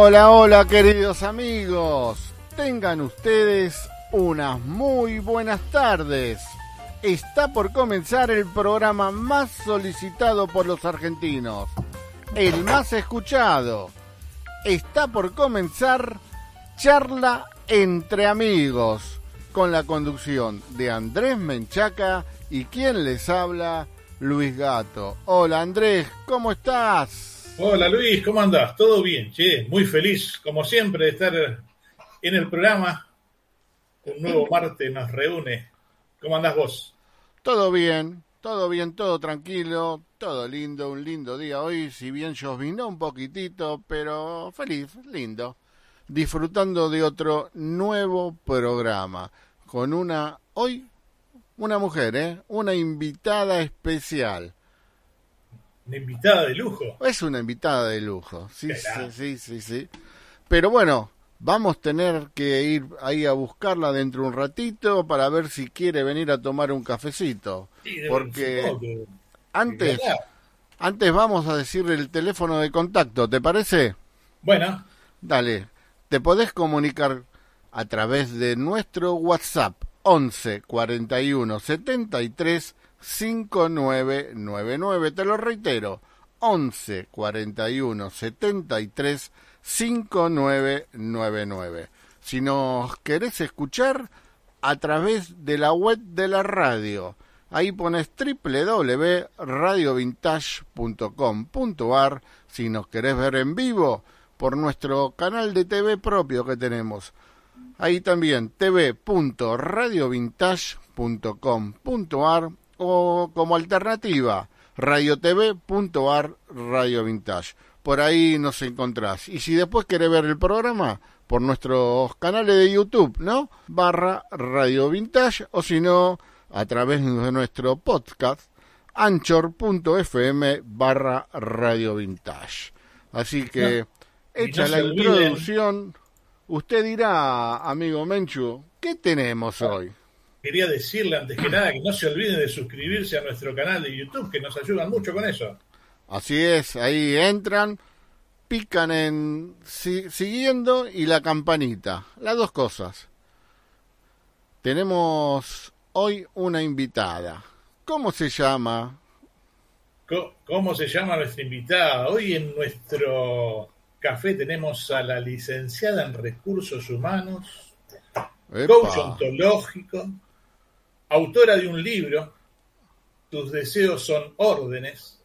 Hola, hola queridos amigos. Tengan ustedes unas muy buenas tardes. Está por comenzar el programa más solicitado por los argentinos, el más escuchado. Está por comenzar Charla entre amigos, con la conducción de Andrés Menchaca y quien les habla, Luis Gato. Hola Andrés, ¿cómo estás? Hola Luis, ¿cómo andas? ¿Todo bien? Che, muy feliz, como siempre, de estar en el programa. Un nuevo martes nos reúne. ¿Cómo andás vos? Todo bien, todo bien, todo tranquilo, todo lindo, un lindo día hoy, si bien llovinó un poquitito, pero feliz, lindo. Disfrutando de otro nuevo programa con una, hoy, una mujer, ¿eh? Una invitada especial. Una invitada de lujo. Es una invitada de lujo, sí, sí, sí, sí, sí. Pero bueno, vamos a tener que ir ahí a buscarla dentro de un ratito para ver si quiere venir a tomar un cafecito. Sí, Porque que- antes, antes vamos a decirle el teléfono de contacto, ¿te parece? Bueno, Dale, te podés comunicar a través de nuestro WhatsApp 11 41 73 5999. Te lo reitero, 11 41 73 5999. Si nos querés escuchar a través de la web de la radio, ahí pones www.radiovintage.com.ar si nos querés ver en vivo por nuestro canal de TV propio que tenemos. Ahí también tv.radiovintage.com.ar o como alternativa radiotv.ar Radio Vintage. Por ahí nos encontrás. Y si después querés ver el programa, por nuestros canales de YouTube, ¿no? Barra Radio Vintage o si no, a través de nuestro podcast anchor.fm barra Radio Vintage. Así que, no hecha la olviden- introducción, usted dirá, amigo Menchu, ¿qué tenemos hoy? Quería decirle antes que nada que no se olviden de suscribirse a nuestro canal de YouTube, que nos ayudan mucho con eso. Así es, ahí entran, pican en si- siguiendo y la campanita, las dos cosas. Tenemos hoy una invitada. ¿Cómo se llama? Epa. ontológico, autora de un libro, Tus deseos son órdenes,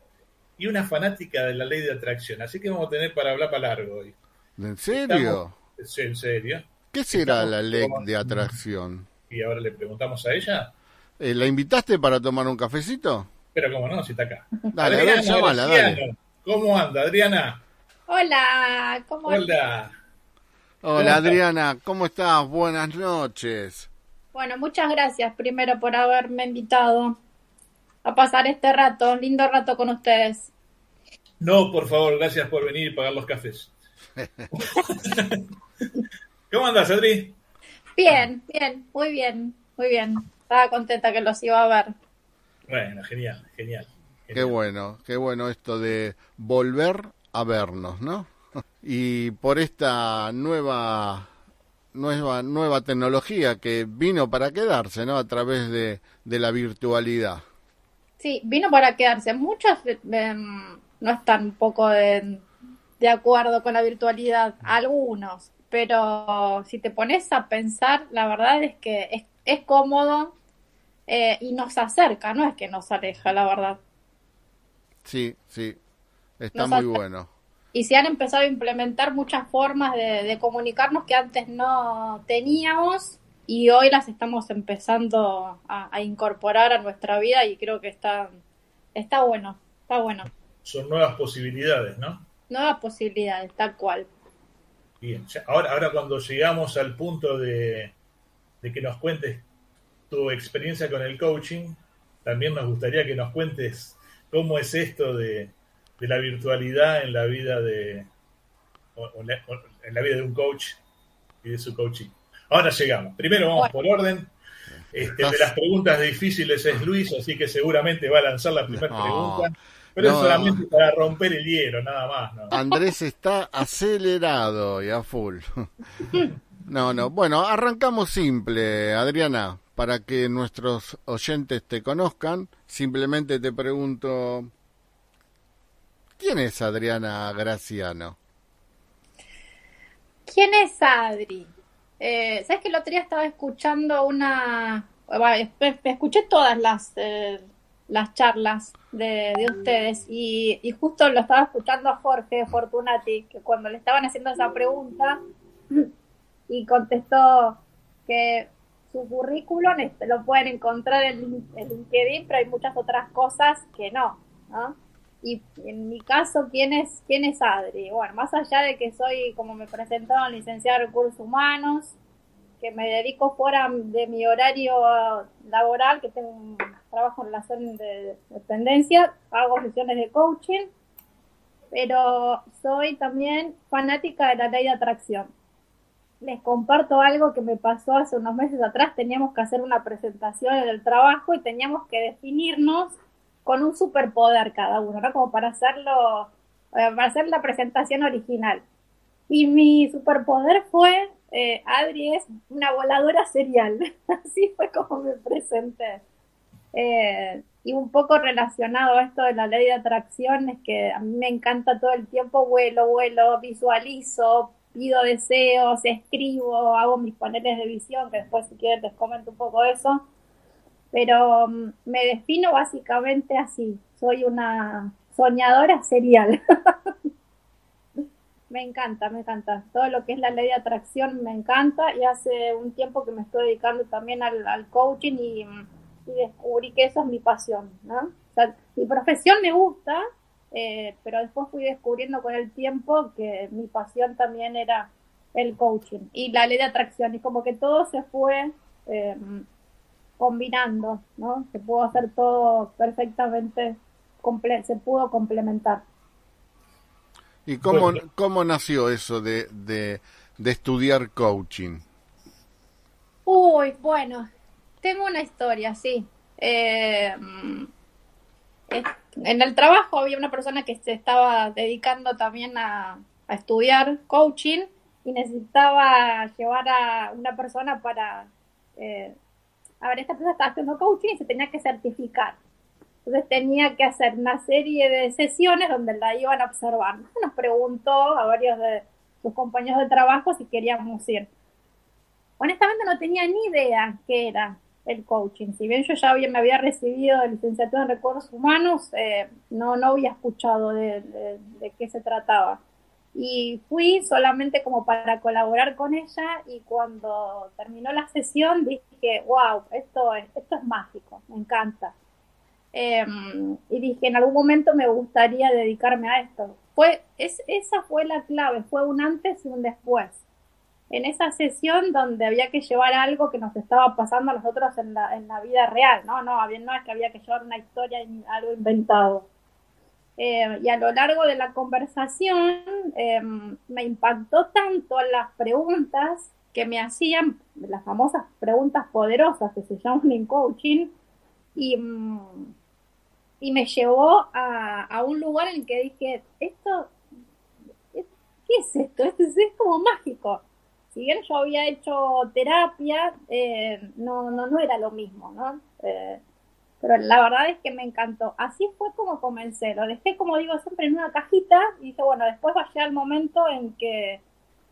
y una fanática de la ley de atracción. Así que vamos a tener para hablar para largo hoy. ¿En serio? Estamos- en serio. ¿Qué será estamos la ley de atracción? Y ahora le preguntamos a ella. Eh, ¿La invitaste para tomar un cafecito? Pero cómo no, si está acá. Dale, a ver, dale. Graciano, ¿Cómo anda, Adriana? Hola, ¿cómo Hola. Hola Hola. Adriana, ¿cómo estás? Buenas noches. Bueno, muchas gracias primero por haberme invitado a pasar este rato, lindo rato con ustedes. No, por favor, gracias por venir y pagar los cafés. ¿Cómo andas, Adri? Bien, bien, muy bien, muy bien. Estaba contenta que los iba a ver. Bueno, genial, genial. Qué genial. bueno, qué bueno esto de volver a vernos, ¿no? Y por esta nueva nueva nueva tecnología que vino para quedarse, ¿no? A través de, de la virtualidad. Sí, vino para quedarse. Muchos eh, no están un poco de, de acuerdo con la virtualidad, algunos, pero si te pones a pensar, la verdad es que es, es cómodo eh, y nos acerca, no es que nos aleja, la verdad. Sí, sí. Está Nos muy bueno. Y se han empezado a implementar muchas formas de, de comunicarnos que antes no teníamos y hoy las estamos empezando a, a incorporar a nuestra vida y creo que está, está bueno, está bueno. Son nuevas posibilidades, ¿no? Nuevas posibilidades, tal cual. Bien. Ahora, ahora cuando llegamos al punto de, de que nos cuentes tu experiencia con el coaching, también nos gustaría que nos cuentes cómo es esto de, de la virtualidad en la vida de o- o la- o en la vida de un coach y de su coaching. Ahora llegamos. Primero vamos por orden. Este, de las preguntas difíciles es Luis, así que seguramente va a lanzar la primera No, pregunta. Pero es solamente para romper el hielo, nada más. ¿no? Andrés está acelerado y a full. No, no. Bueno, arrancamos simple, Adriana, para que nuestros oyentes te conozcan. Simplemente te pregunto, ¿quién es Adriana Graciano? ¿Quién es Adri? Eh, ¿Sabes que el otro día estaba escuchando una... Bueno, escuché todas las, eh, las charlas de, ustedes y, y, justo lo estaba escuchando a Jorge Fortunati, que cuando le estaban haciendo esa pregunta y contestó que su currículum lo pueden encontrar en, en LinkedIn, pero hay muchas otras cosas que no, ¿no? Y en mi caso, ¿quién es, quién es Adri? Bueno, más allá de que soy, como me presentaron, licenciada en recursos humanos, que me dedico fuera de mi horario laboral, que tengo un trabajo en relación de dependencia, hago sesiones de coaching, pero soy también fanática de la ley de atracción. Les comparto algo que me pasó hace unos meses atrás, teníamos que hacer una presentación en el trabajo y teníamos que definirnos con un superpoder cada uno, ¿no? Como para hacerlo, para hacer la presentación original. Y mi superpoder fue, eh, Adri es una voladora serial. Así fue como me presenté. Eh, y un poco relacionado a esto de la ley de atracción, es que a mí me encanta todo el tiempo, vuelo, vuelo, visualizo, pido deseos, escribo, hago mis paneles de visión, que después si quieren les comento un poco eso pero mm, me defino básicamente así, soy una soñadora serial. me encanta, me encanta. Todo lo que es la ley de atracción me encanta y hace un tiempo que me estoy dedicando también al, coaching y, descubrí que eso es mi pasión, ¿no? mi profesión me gusta, eh, pero después fui descubriendo con el tiempo que mi pasión también era el coaching y la ley de atracción y como que todo se fue eh, combinando, ¿no? Se pudo hacer todo perfectamente, se pudo complementar. ¿Y cómo, cómo nació eso de, de, estudiar coaching? Uy, bueno, tengo una historia, sí. Eh, en el trabajo había una persona que se estaba dedicando también a, a estudiar coaching y necesitaba llevar a una persona para eh, a ver, esta persona estaba haciendo coaching y se tenía que certificar. Entonces tenía que hacer una serie de sesiones donde la iban a observar. Nos preguntó a varios de sus compañeros de trabajo si queríamos ir. Honestamente no tenía ni idea qué era el coaching. Si bien yo ya había, me había recibido de licenciatura en recursos humanos, eh, no, no había escuchado de qué se trataba y fui solamente como para colaborar con ella y cuando terminó la sesión dije, wow, esto es, esto es mágico, me encanta. Em, y dije, en algún momento me gustaría dedicarme a esto. Fue, es, esa fue la clave, fue un antes y un después. En esa sesión donde había que llevar algo que nos estaba pasando a nosotros en la, en la vida real, no, no, no es que había que llevar una historia, algo inventado eh, y a lo largo de la conversación em, me impactó tanto las preguntas que me hacían, las famosas preguntas poderosas que se llaman en coaching, y, mm, y me llevó a, a, un lugar en el que dije, esto, ¿qué es esto? Esto es, como mágico. Si bien yo había hecho terapia, eh, no, no, no era lo mismo, ¿no? Eh, pero la verdad es que me encantó. Así fue como comencé. Lo dejé, como digo, siempre en una cajita y dije, bueno, después va a llegar el momento en que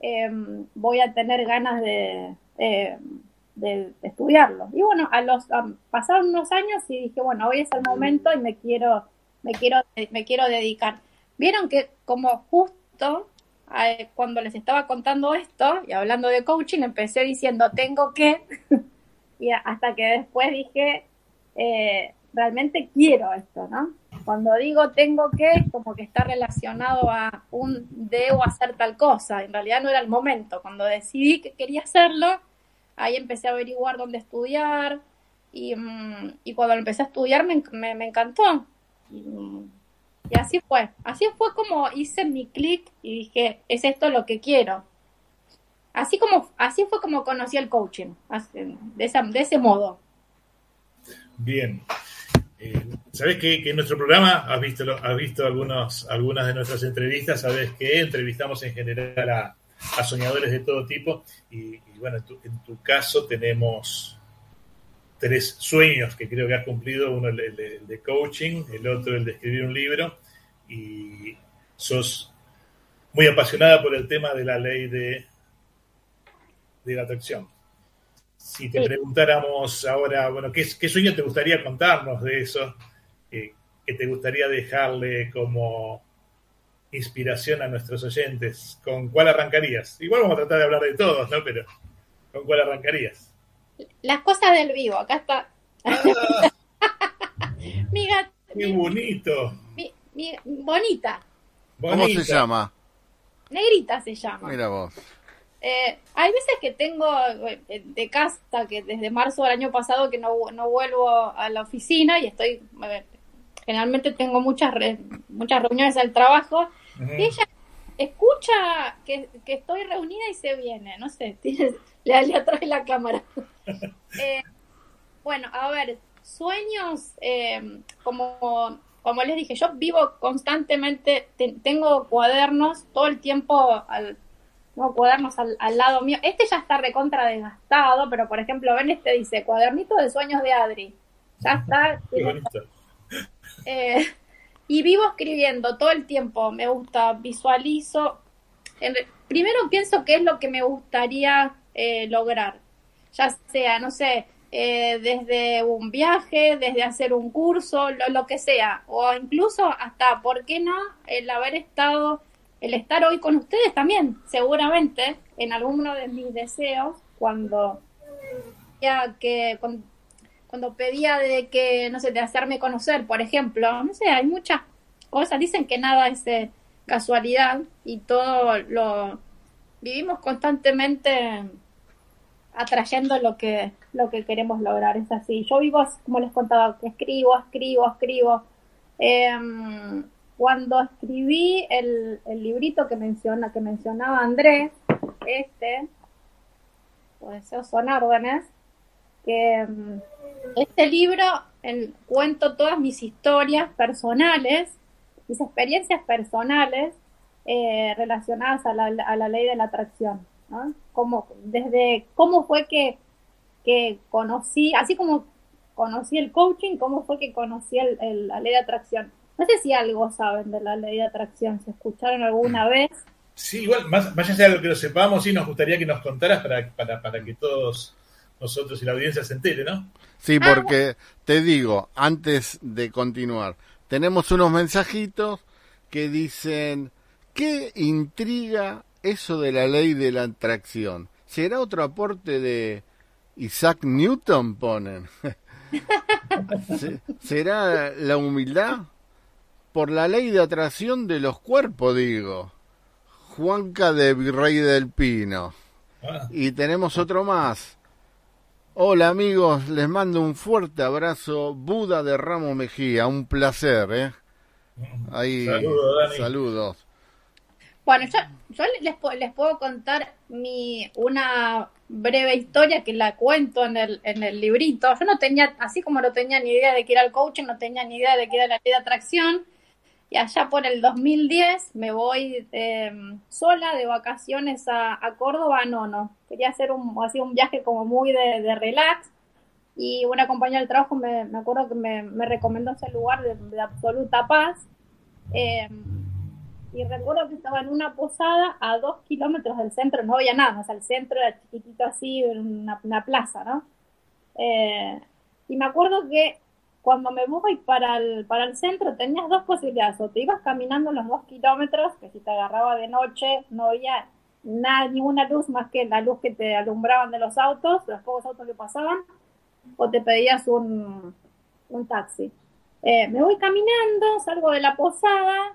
em, voy a tener ganas de, em, de, estudiarlo. Y bueno, a los pasaron unos años y dije, bueno, hoy es el momento y me quiero, me quiero, me quiero dedicar. Vieron que como justo cuando les estaba contando esto y hablando de coaching, empecé diciendo tengo que, y hasta que después dije eh, realmente quiero esto, ¿no? Cuando digo tengo que, como que está relacionado a un debo hacer tal cosa, en realidad no era el momento. Cuando decidí que quería hacerlo, ahí empecé a averiguar dónde estudiar y, mm, cuando empecé a estudiar me, me, encantó. Y, así fue, así fue como hice mi clic y dije, es esto lo que quiero. Así como, así fue como conocí el coaching, de, de ese modo. Bien. Eh, sabes que, en nuestro programa has visto, has visto algunos, algunas de nuestras entrevistas, sabes que entrevistamos en general a, soñadores de todo tipo y, bueno, en tu, caso tenemos tres sueños que creo que has cumplido, uno el, de coaching, el otro el de escribir un libro y sos muy apasionada por el tema de la ley de, de la atracción. Si te preguntáramos ahora, bueno, ¿qué, sueño te gustaría contarnos de eso? Eh, ¿Qué te gustaría dejarle como inspiración a nuestros oyentes? ¿Con cuál arrancarías? Igual vamos a tratar de hablar de todos, ¿no? Pero ¿con cuál arrancarías? Las cosas del vivo, acá está. Ah, ¡Qué bonito! bonita. ¿Cómo se llama? Negrita se llama. Mira vos. Eh, hay veces que tengo eh, de casa, que desde marzo del año pasado que no, no vuelvo a la oficina y estoy, generalmente tengo muchas muchas reuniones del trabajo y ella escucha que, estoy reunida y se viene, no sé, le, le atrae la cámara. Eh, bueno, a ver, sueños, como, como les dije, yo vivo constantemente, tengo cuadernos todo el tiempo al no, cuadernos al, lado mío. Este ya está recontra desgastado, pero por ejemplo, ven este dice, cuadernito de sueños de Adri. Ya está. Eh, y vivo escribiendo todo el tiempo, me gusta, visualizo. primero pienso qué es lo que me gustaría eh, lograr, ya sea, no sé, eh, desde un viaje, desde hacer un curso, lo, lo, que sea, o incluso hasta, ¿por qué no?, el haber estado el estar hoy con ustedes también, seguramente, en alguno de mis deseos, cuando ya que cuando, pedía de que, no sé, de hacerme conocer, por ejemplo, no sé, hay muchas cosas, dicen que nada es eh, casualidad y todo lo vivimos constantemente atrayendo lo que lo que queremos lograr es así. Yo vivo como les contaba escribo escribo escribo eh, cuando escribí el, librito que menciona, que mencionaba Andrés, este, pues esos son órdenes, que mm, este libro cuento todas mis historias personales, mis experiencias personales eh, relacionadas a la, a la, ley de la atracción, ¿no? Como, desde cómo fue que, que conocí, así como conocí el coaching, cómo fue que conocí el, la ley de atracción no sé si algo saben de la ley de atracción, si escucharon alguna vez. Sí, igual, más, más allá de lo que lo sepamos, sí nos gustaría que nos contaras para, para, para que todos nosotros y la audiencia se entere, ¿no? Sí, ah, porque te digo, antes de continuar, tenemos unos mensajitos que dicen, ¿qué intriga eso de la ley de la atracción? ¿Será otro aporte de Isaac Newton, ponen? ¿Será la humildad? Por la ley de atracción de los cuerpos, digo. Juanca de Virrey del Pino. Ah. Y tenemos otro más. Hola amigos, les mando un fuerte abrazo. Buda de Ramo Mejía, un placer, ¿eh? Ahí, saludos. saludos. Bueno, yo, yo les, les, puedo contar mi una breve historia que la cuento en el, en el librito. Yo no tenía, así como no tenía ni idea de que era el coaching, no tenía ni idea de que era la ley de atracción. Y allá por el 2010 me voy em, sola de vacaciones a, Córdoba, no, no. Quería hacer un, así un viaje como muy de, relax. Y una compañera del trabajo me, me acuerdo que me, me, recomendó ese lugar de, absoluta paz. Em, y recuerdo que estaba en una posada a dos kilómetros del centro, no había nada, o sea, el centro era chiquitito así, una, una plaza, ¿no? Eh, y me acuerdo que cuando me voy para el, para el centro tenías dos posibilidades, o te ibas caminando los dos kilómetros, que si te agarraba de noche no había nada, ninguna luz más que la luz que te alumbraban de los autos, los pocos autos que pasaban, o te pedías un, un taxi. Eh, me voy caminando, salgo de la posada,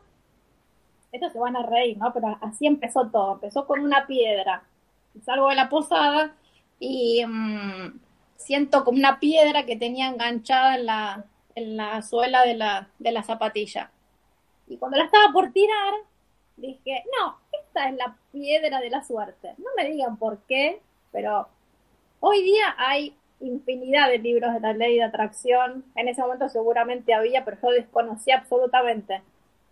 estos se van a reír, ¿no? Pero así empezó todo, empezó con una piedra. Salgo de la posada y... Mm, siento como una piedra que tenía enganchada en la, en la suela de la, de la zapatilla. Y cuando la estaba por tirar, dije, no, esta es la piedra de la suerte. No me digan por qué, pero hoy día hay infinidad de libros de la ley de atracción. En ese momento seguramente había, pero yo desconocía absolutamente.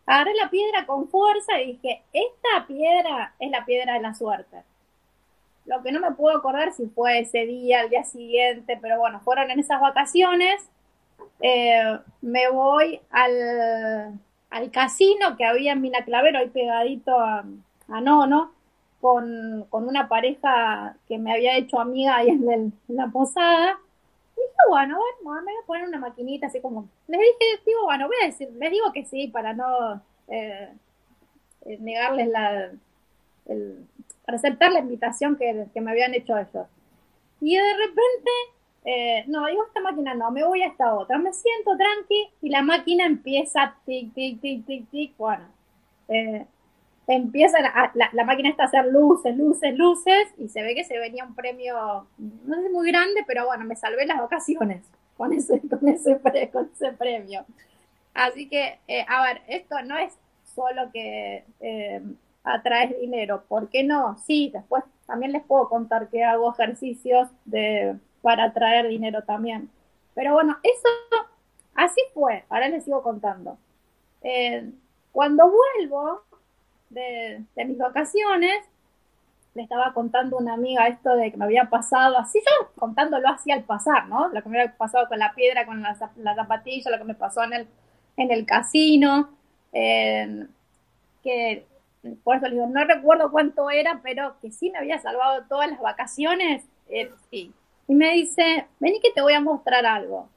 Agarré la piedra con fuerza y dije, esta piedra es la piedra de la suerte. Lo que no me puedo acordar si fue ese día, el día siguiente, pero bueno, fueron en esas vacaciones. Eh, me voy al, al, casino que había en Mina Clavero, ahí pegadito a, a Nono, con, con, una pareja que me había hecho amiga ahí en, la posada. Y dije, bueno, bueno, me voy a poner una maquinita así como. Les dije, digo, bueno, voy a decir, les digo que sí para no eh, eh negarles la. El, para aceptar la invitación que, que, me habían hecho ellos. Y de repente, eh, no, digo, esta máquina no, me voy a esta otra. Me siento tranqui y la máquina empieza tic, tic, tic, tic, tic. Bueno, eh, empieza la, la, máquina está a hacer luces, luces, luces, y se ve que se venía un premio, no es muy grande, pero bueno, me salvé las vacaciones con ese, con ese, con ese premio. Así que, eh, a ver, esto no es solo que eh, atraes dinero, ¿por qué no? Sí, después también les puedo contar que hago ejercicios de, para atraer dinero también. Pero bueno, eso así fue, ahora les sigo contando. Eh, cuando vuelvo, de, mis vacaciones, le estaba contando una amiga esto de que me había pasado, así yo contándolo así al pasar, ¿no? Lo que me había pasado con la piedra, con la, zapatilla, lo que me pasó en el, en el casino, que por eso le digo, no recuerdo cuánto era, pero que sí me había salvado todas las vacaciones, eh, sí. Y me dice, vení que te voy a mostrar algo.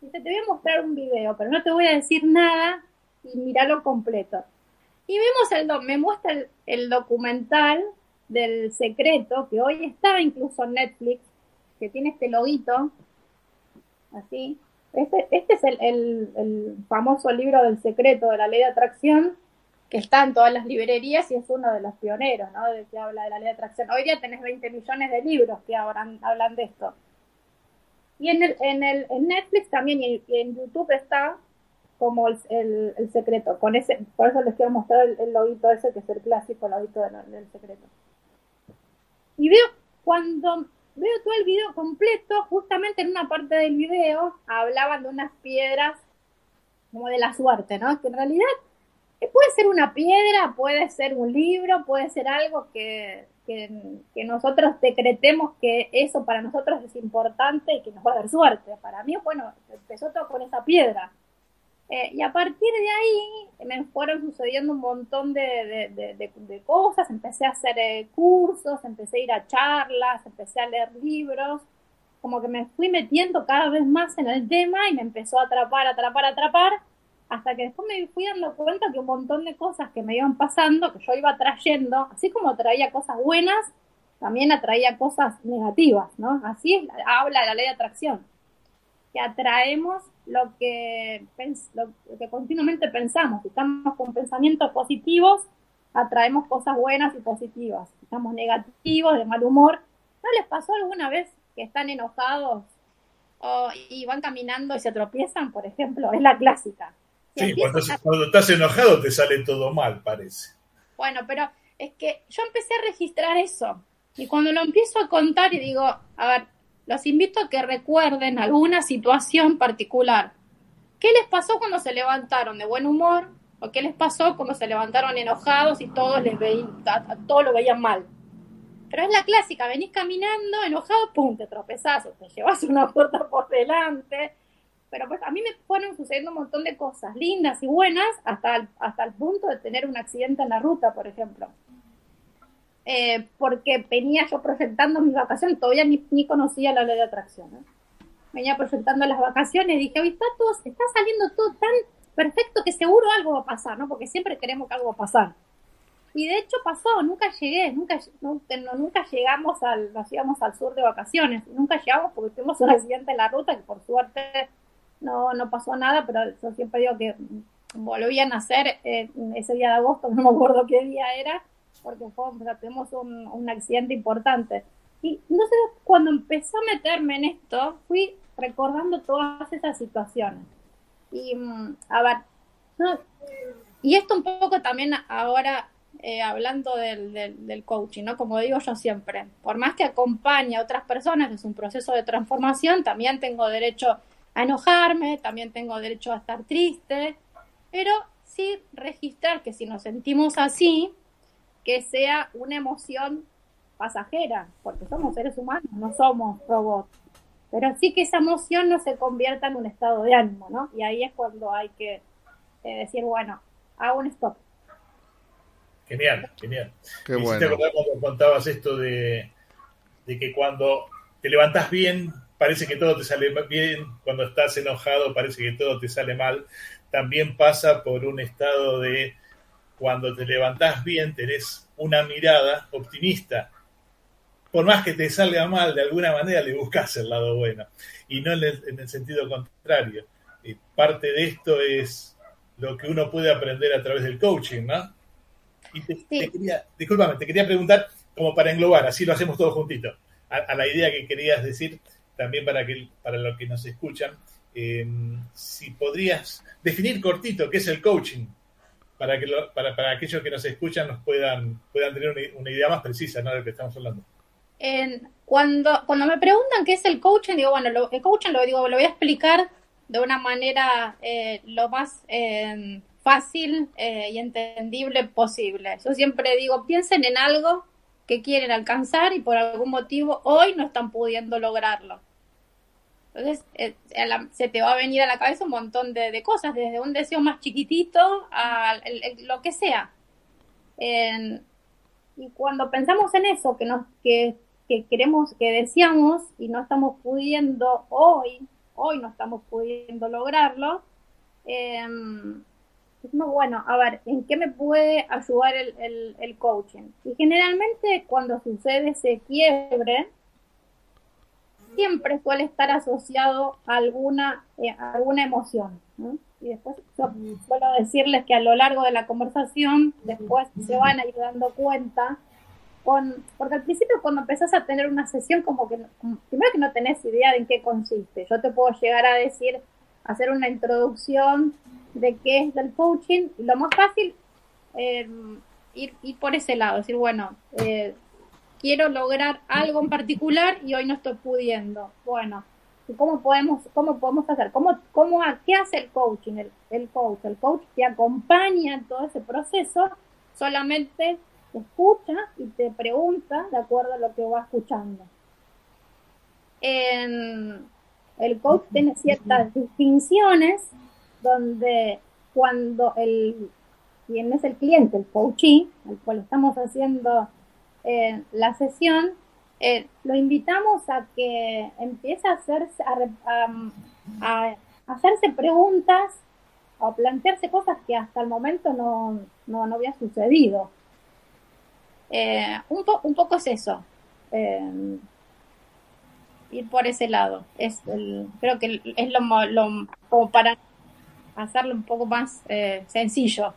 Dice, te voy a mostrar un video, pero no te voy a decir nada y miralo completo. Y vemos el, me muestra el, documental del secreto, que hoy está incluso en Netflix, que tiene este loguito, así. Este, este es el, el, famoso libro del secreto de la ley de atracción, que está en todas las librerías y es uno de los pioneros, ¿no? De que habla de la ley de atracción. Hoy día tenés 20 millones de libros que hablan, hablan de esto. Y en, el, en, el, en Netflix también y en YouTube está como el, el, secreto. Por eso les quiero mostrar el, el ese que es el clásico lobito del, secreto. Y veo cuando veo todo el video completo, justamente en una parte del video hablaban de unas piedras como de la suerte, ¿no? Que en realidad puede ser una piedra, puede ser un libro, puede ser algo que, que, que, nosotros decretemos que eso para nosotros es importante y que nos va a dar suerte. Para mí, bueno, empezó todo con esa piedra. Eh, y a partir de ahí me fueron sucediendo un montón de, de, cosas, empecé a hacer eh, cursos, empecé a ir a charlas, empecé a leer libros, como que me fui metiendo cada vez más en el tema y me empezó a atrapar, atrapar, atrapar, hasta que después me fui dando cuenta que un montón de cosas que me iban pasando, que yo iba trayendo, así como traía cosas buenas, también atraía cosas negativas, ¿no? Así es, habla la ley de atracción, que atraemos lo que, lo que continuamente pensamos. Si estamos con pensamientos positivos, atraemos cosas buenas y positivas. Si estamos negativos, de mal humor, ¿no les pasó alguna vez que están enojados o, y van caminando y se tropiezan, por ejemplo? Es la clásica. Sí, cuando, cuando estás enojado te sale todo mal, parece. Bueno, pero es que yo empecé a registrar eso. Y cuando lo empiezo a contar y digo, a ver, los invito a que recuerden alguna situación particular. ¿Qué les pasó cuando se levantaron de buen humor? ¿O qué les pasó cuando se levantaron enojados y todos les veían, a, todos lo veían mal? Pero es la clásica, venís caminando enojado, pum, te tropezás, te llevas una puerta por delante. Pero pues a mí me fueron sucediendo un montón de cosas lindas y buenas hasta hasta el punto de tener un accidente en la ruta, por ejemplo. Eh, porque venía yo proyectando mis vacaciones, todavía ni, ni conocía la ley de atracción. Venía proyectando las vacaciones, dije, hoy está, todo, está saliendo todo tan perfecto que seguro algo va a pasar, ¿no? Porque siempre queremos que algo va a pasar. Y de hecho pasó, nunca llegué, nunca, nunca llegamos al, nos íbamos al sur de vacaciones, nunca llegamos porque tuvimos un accidente en la ruta que por suerte no, no pasó nada, pero yo siempre digo que volvían a nacer eh, ese día de agosto, no me acuerdo qué día era, porque fue, tenemos un, un, accidente importante. Y entonces cuando empecé a meterme en esto, fui recordando todas esas situaciones. Y mm, a ver, y esto un poco también ahora eh, hablando del, del, coaching, ¿no? Como digo yo siempre, por más que acompañe a otras personas, es un proceso de transformación, también tengo derecho a enojarme, también tengo derecho a estar triste, pero sí registrar que si nos sentimos así, que sea una emoción pasajera, porque somos seres humanos, no somos robots. Pero sí que esa emoción no se convierta en un estado de ánimo, ¿no? Y ahí es cuando hay que eh, decir, bueno, hago un stop. Genial, genial. Qué bueno. cuando contabas esto de, de que cuando te levantás bien, parece que todo te sale bien, cuando estás enojado parece que todo te sale mal. También pasa por un estado de cuando te levantás bien, tenés una mirada optimista. Por más que te salga mal, de alguna manera le buscas el lado bueno. Y no en el, sentido contrario. Y parte de esto es lo que uno puede aprender a través del coaching, ¿no? Y te, quería, discúlpame, te quería preguntar, como para englobar, así lo hacemos todos juntitos, a, la idea que querías decir, también para, que, para los que nos escuchan, eh, si podrías definir cortito qué es el coaching, para que para, para, aquellos que nos escuchan nos puedan, puedan tener una, idea más precisa ¿no? de lo que estamos hablando. cuando, cuando me preguntan qué es el coaching, digo, bueno, lo, el coaching lo, digo, lo voy a explicar de una manera eh, lo más eh, fácil y entendible posible. Yo siempre digo, piensen en algo que quieren alcanzar y por algún motivo hoy no están pudiendo lograrlo. Entonces, eh, se te va a venir a la cabeza un montón de, cosas, desde un deseo más chiquitito a lo que sea. y cuando pensamos en eso, que, nos, que, queremos, que deseamos y no estamos pudiendo hoy, hoy no estamos pudiendo lograrlo, eh, bueno, a ver, ¿en qué me puede ayudar el, el coaching? Y generalmente cuando sucede ese quiebre, siempre suele estar asociado a alguna, eh, alguna emoción. Y después suelo decirles que a lo largo de la conversación, después se van a ir dando cuenta, con, porque al principio cuando empezás a tener una sesión, como que primero que no tenés idea de en qué consiste. Yo te puedo llegar a decir, hacer una introducción de qué es el coaching, lo más fácil, eh, ir, ir, por ese lado, decir, bueno, eh, quiero lograr algo en particular y hoy no estoy pudiendo. Bueno, ¿cómo podemos, cómo podemos hacer? ¿Cómo, cómo, ¿Qué hace el coaching? El, el coach, el coach te acompaña en todo ese proceso, solamente te escucha y te pregunta de acuerdo a lo que va escuchando. En, el coach tiene ciertas distinciones donde cuando el quien es el cliente, el coachee, al cual estamos haciendo eh, la sesión, eh, lo invitamos a que empiece a hacerse, a, hacerse preguntas o plantearse cosas que hasta el momento no, no, no había sucedido. Eh, un, un poco es eso. ir por ese lado. Es creo que es lo, lo como para hacerlo un poco más sencillo.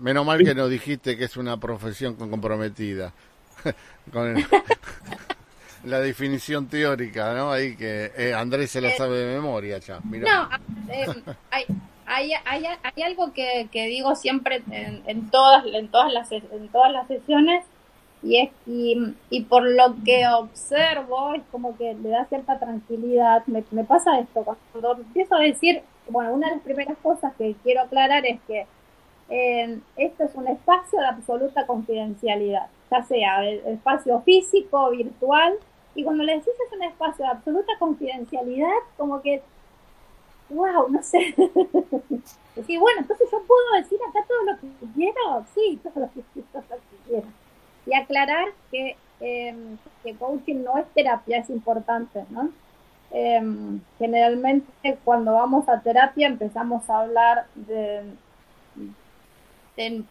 Menos mal que no dijiste que es una profesión comprometida. con la definición teórica, ¿no? Ahí que eh, Andrés se la eh, sabe de memoria ya. No, eh, hay, hay, hay, hay, algo que, que digo siempre en, en, todas, en, todas las, en todas las sesiones y, es, y, y por lo que observo es como que le da cierta tranquilidad. Me, pasa esto, cuando empiezo a decir bueno, una de las primeras cosas que quiero aclarar es que eh, esto es un espacio de absoluta confidencialidad, ya sea el espacio físico, virtual, y cuando le decís es un espacio de absoluta confidencialidad, como que, wow, no sé. y bueno, entonces yo puedo decir acá todo lo que quiero, sí, todo lo que, quiero. Y aclarar que, eh, que coaching no es terapia, es importante, ¿no? Em, generalmente cuando vamos a terapia empezamos a hablar de,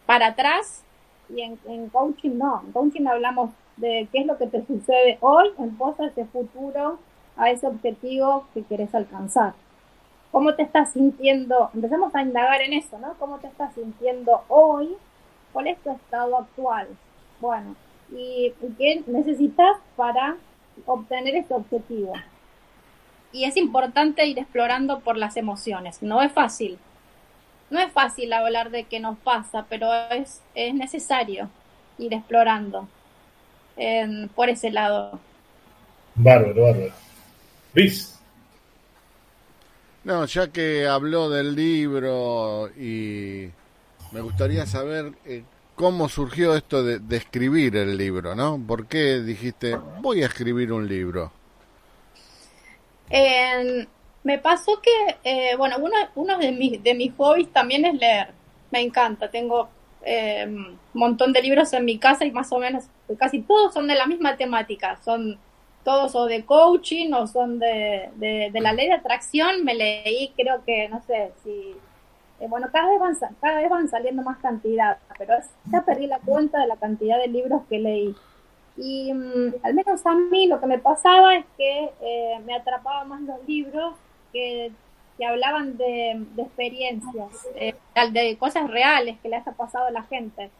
para atrás y en, coaching no. En coaching hablamos de qué es lo que te sucede hoy en pos a ese futuro, a ese objetivo que quieres alcanzar. ¿Cómo te estás sintiendo? Empezamos a indagar en eso, ¿no? ¿Cómo te estás sintiendo hoy? ¿Cuál es tu estado actual? Bueno, ¿y qué necesitas para obtener ese objetivo? y es importante ir explorando por las emociones. No es fácil. no es fácil hablar de qué nos pasa, pero es, es necesario ir explorando por ese lado. Bárbaro, bárbaro. Luis. No, ya que habló del libro y me gustaría saber eh, cómo surgió esto de, escribir el libro, ¿no? ¿Por qué dijiste, voy a escribir un libro? me pasó que, eh, bueno, uno, uno de, mis, de mis hobbies también es leer. Me encanta, tengo eh, un montón de libros en mi casa y más o menos casi todos son de la misma temática. Son todos o de coaching o son de, de, la ley de atracción. Me leí, creo que, no sé, si eh, bueno, cada vez, van, cada vez van saliendo más cantidad, pero ya perdí la cuenta de la cantidad de libros que leí. Y mm, al menos a mí lo que me pasaba es que eh, me atrapaban más los libros que, que hablaban de, experiencias, eh, de cosas reales que le haya pasado a la gente.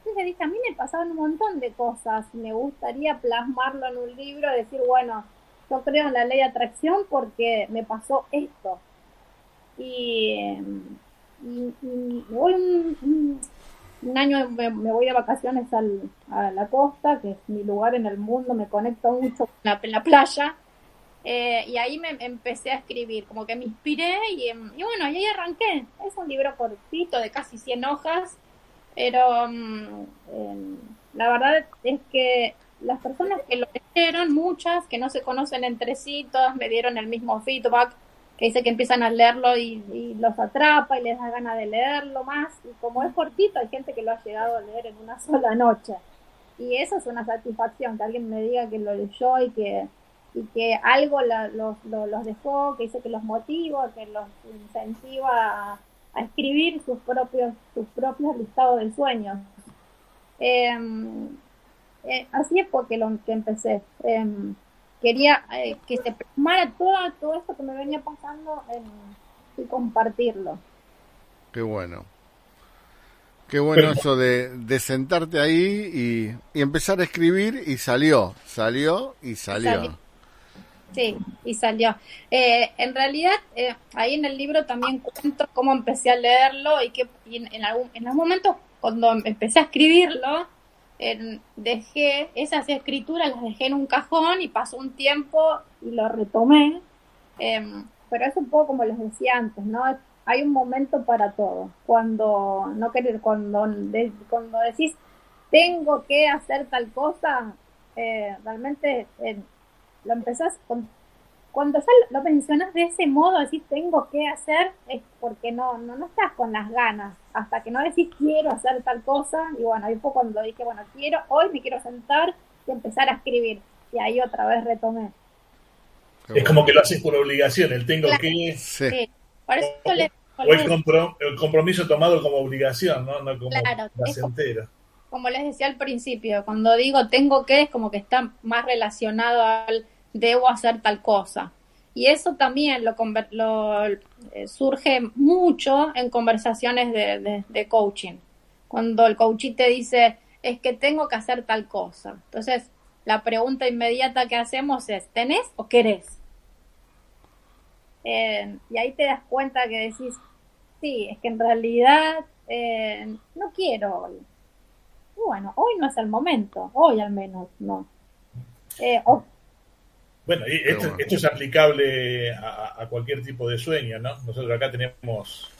Entonces dije, a mí me pasaban un montón de cosas, me gustaría plasmarlo en un libro, decir, bueno, yo creo en la ley de atracción porque me pasó esto. Y y, me voy un, año, me, voy de vacaciones a la costa, que es mi lugar en el mundo, me conecto mucho con la, la playa. Eh, y ahí me empecé a escribir, como que me inspiré y, bueno, ahí arranqué. Es un libro cortito de casi 100 hojas, pero mm, em, la verdad es que las personas que lo leyeron, muchas que no se conocen entre sí, todas me dieron el mismo feedback que dice que empiezan a leerlo y, los atrapa y les da ganas de leerlo más. Y como es cortito, hay gente que lo ha llegado a leer en una sola noche. Y eso es una satisfacción, que alguien me diga que lo leyó y que, y que algo los, los, dejó, que dice que los motiva, que los incentiva a, escribir sus propios, sus propios listados de sueños. Em, eh, así es porque lo que empecé. Em, quería eh, que se plasmara todo, todo esto que me venía pasando y compartirlo. Qué bueno. Qué bueno eso de, de sentarte ahí y, empezar a escribir y salió, salió y salió. Sí, y salió. Eh, en realidad, eh, ahí en el libro también cuento cómo empecé a leerlo y que en, algún, en algún momento cuando empecé a escribirlo, dejé esas escrituras, las dejé en un cajón y pasó un tiempo y lo retomé. Em, pero es un poco como les decía antes, ¿no? Hay un momento para todo. Cuando no querer, cuando, cuando decís tengo que hacer tal cosa, eh, realmente eh, lo empezás con cuando ya lo mencionas de ese modo, decir tengo que hacer, es porque no, no, no estás con las ganas. Hasta que no decís quiero hacer tal cosa, y bueno, ahí fue cuando dije, bueno, quiero, hoy me quiero sentar y empezar a escribir. Y ahí otra vez retomé. Es como que lo haces por obligación, el tengo que. Sí. Por eso le, o el, compromiso tomado como obligación, ¿no? No como claro, placentero. Como, como les decía al principio, cuando digo tengo que, es como que está más relacionado al debo hacer tal cosa. Y eso también lo, eh, surge mucho en conversaciones de, coaching. Cuando el coaching te dice, es que tengo que hacer tal cosa. Entonces, la pregunta inmediata que hacemos es, ¿tenés o querés? Eh, y ahí te das cuenta que decís, sí, es que en realidad eh, no quiero hoy. bueno, hoy no es el momento, hoy al menos no. Bueno, y esto, es aplicable a, cualquier tipo de sueño, ¿no? Nosotros acá tenemos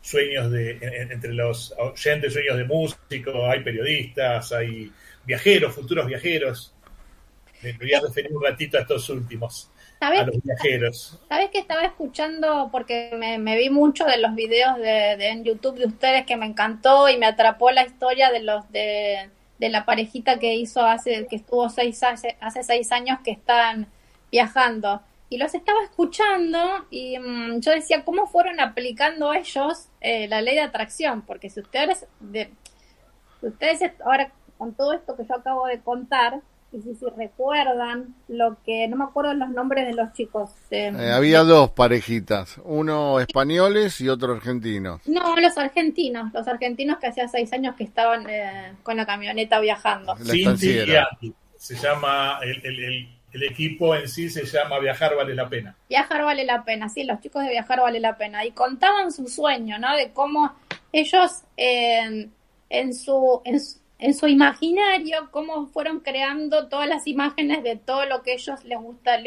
sueños de, entre los oyentes, sueños de músicos, hay periodistas, hay viajeros, futuros viajeros. Me voy a referir un ratito a estos últimos, a los viajeros. ¿Sabes que estaba escuchando? Porque me, vi mucho de los videos de, de, en YouTube de ustedes que me encantó y me atrapó la historia de los de de la parejita que hizo hace, que estuvo seis, hace, hace seis años que están viajando. Y los estaba escuchando y mm, yo decía, ¿cómo fueron aplicando ellos eh, la ley de atracción? Porque si ustedes, de, ustedes ahora con todo esto que yo acabo de contar, y si, si recuerdan lo que, no me acuerdo los nombres de los chicos. Eh, había dos parejitas, uno españoles y otro argentinos. No, los argentinos, los argentinos que hacía seis años que estaban eh, con la camioneta viajando. Cinti y se llama el, el equipo en sí se llama Viajar vale la pena. Viajar vale la pena, sí, los chicos de Viajar vale la pena. Y contaban su sueño, ¿no? De cómo ellos en, su, en, su imaginario, cómo fueron creando todas las imágenes de todo lo que ellos les gusta,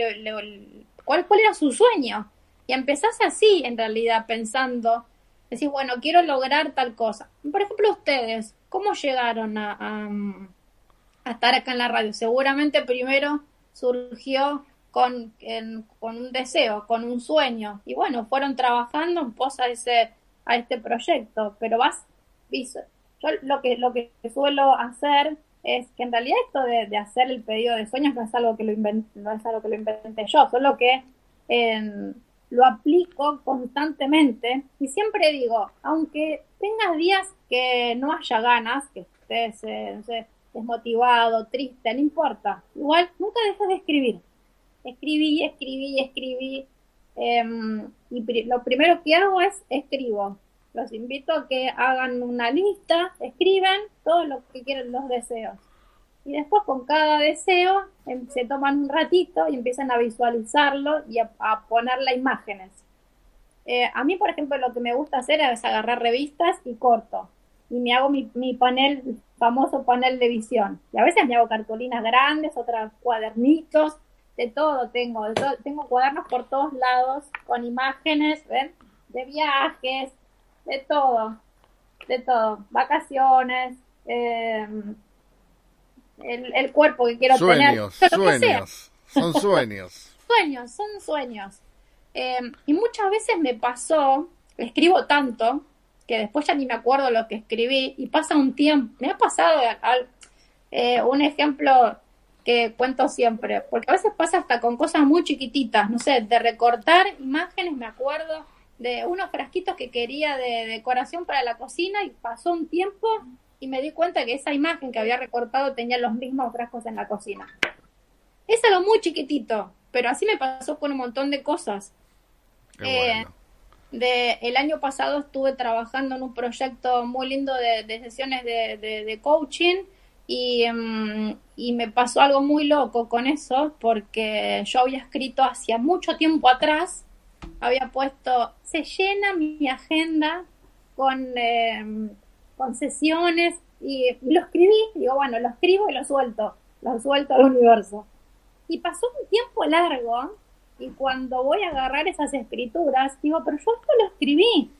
cuál, cuál era su sueño. Y empezás así, en realidad, pensando, decís, bueno, quiero lograr tal cosa. Por ejemplo, ustedes, ¿cómo llegaron a, estar acá en la radio? Seguramente primero surgió con, con un deseo, con un sueño. Y bueno, fueron trabajando en pos a, ese, a este proyecto. Pero vas, yo lo que, lo que suelo hacer es que en realidad esto de, hacer el pedido de sueños no es algo que lo inventé, no es algo que lo inventé yo, solo que lo aplico constantemente y siempre digo, aunque tengas días que no haya ganas, que estés, eh, desmotivado, triste, no importa. Igual nunca dejes de escribir. Escribí, escribí, escribí. Em, y lo primero que hago es escribo. Los invito a que hagan una lista, escriben todo lo que quieren los deseos. Y después con cada deseo em, se toman un ratito y empiezan a visualizarlo y a, poner las imágenes. Eh, a mí, por ejemplo, lo que me gusta hacer es agarrar revistas y corto. Y me hago mi, mi panel famoso panel de visión. Y a veces me hago cartulinas grandes, otras cuadernitos, de todo tengo, tengo cuadernos por todos lados con imágenes, ¿ven? De viajes, de todo, de todo, vacaciones, em, el, cuerpo que quiero tener. Sueños, son sueños. sueños, son sueños. Em, y muchas veces me pasó, escribo tanto, que después ya ni me acuerdo lo que escribí y pasa un tiempo. Me ha pasado eh, un ejemplo que cuento siempre, porque a veces pasa hasta con cosas muy chiquititas, no sé, de recortar imágenes, me acuerdo de unos frasquitos que quería de decoración para la cocina y pasó un tiempo y me di cuenta que esa imagen que había recortado tenía los mismos frascos en la cocina. Es algo muy chiquitito, pero así me pasó con un montón de cosas. Eh, de, el año pasado estuve trabajando en un proyecto muy lindo de, sesiones de, coaching em, y, me pasó algo muy loco con eso porque yo había escrito hacía mucho tiempo atrás, había puesto, se llena mi agenda con, em, con sesiones y, lo escribí, digo, bueno, lo escribo y lo suelto, lo suelto al universo. Y pasó un tiempo largo y cuando voy a agarrar esas escrituras, digo, pero yo esto lo escribí.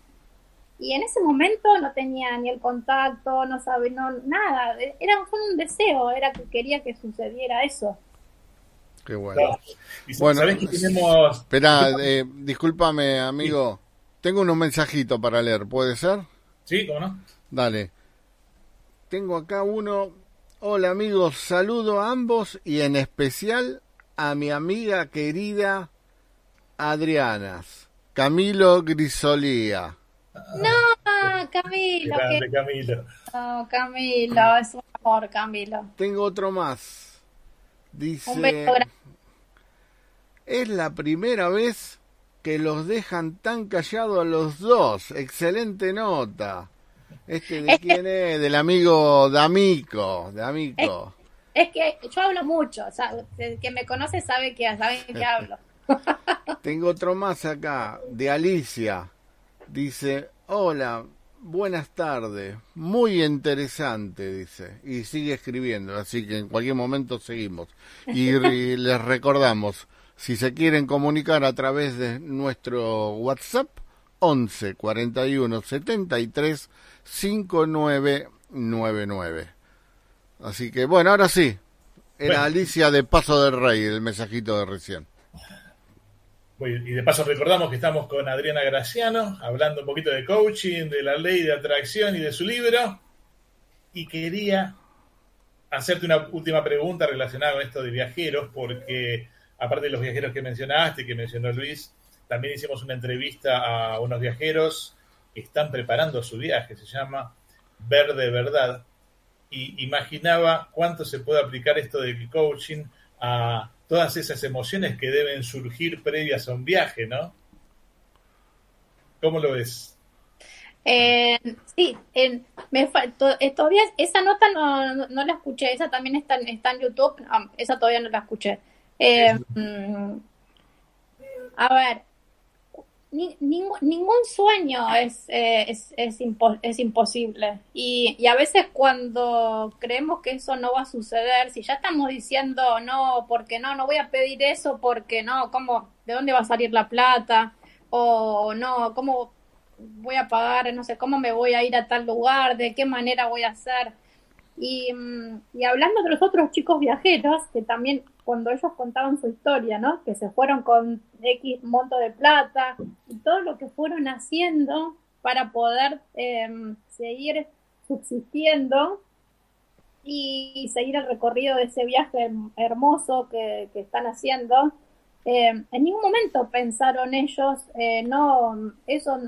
Y en ese momento no tenía ni el contacto, no sabía, no, nada. Era un deseo, era que quería que sucediera eso. Qué bueno. Bueno, tenemos... Espera, eh, discúlpame, amigo. Tengo unos mensajitos para leer, ¿puede ser? Sí, ¿cómo no? Dale. Tengo acá uno. Hola amigos, saludo a ambos y en especial a mi amiga querida Adrianas, Camilo Grisolía. No, Camilo. Camilo. No, Camilo, es un amor, Camilo. Tengo otro más. Dice, es la primera vez que los dejan tan callados a los dos. Excelente nota. Este de quién es, del amigo D'Amico, de Amico. Es que yo hablo mucho, o sea, el que me conoce sabe que, sabe que hablo. Tengo otro más acá, de Alicia. Dice, hola, buenas tardes, muy interesante, dice, y sigue escribiendo, así que en cualquier momento seguimos. Y, les recordamos, si se quieren comunicar a través de nuestro WhatsApp, 11 41 73 5999. Así que bueno, ahora sí. Era Alicia de Paso del Rey, el mensajito de recién. Y de paso recordamos que estamos con Adriana Graciano, hablando un poquito de coaching, de la ley de atracción y de su libro. Y quería hacerte una última pregunta relacionada con esto de viajeros, porque aparte de los viajeros que mencionaste, que mencionó Luis, también hicimos una entrevista a unos viajeros que están preparando su viaje, se llama Verde Verdad y imaginaba cuánto se puede aplicar esto del coaching a todas esas emociones que deben surgir previas a un viaje, ¿no? ¿Cómo lo ves? Eh, sí, me eh, todavía esa nota no, no, la escuché, esa también está, está en YouTube, esa todavía no la escuché, Eh, mm, ningún sueño es, eh, es, es, es imposible. Y, y, a veces cuando creemos que eso no va a suceder, si ya estamos diciendo no, porque no, no voy a pedir eso, porque no, ¿cómo, ¿de dónde va a salir la plata? O no, ¿cómo voy a pagar? No sé, ¿cómo me voy a ir a tal lugar? ¿De qué manera voy a hacer? Y, mm, y hablando de los otros chicos viajeros, que también cuando ellos contaban su historia, ¿no? Que se fueron con X monto de plata y todo lo que fueron haciendo para poder em, seguir subsistiendo y seguir el recorrido de ese viaje hermoso que, están haciendo. Em, en ningún momento pensaron ellos, eh, no, eso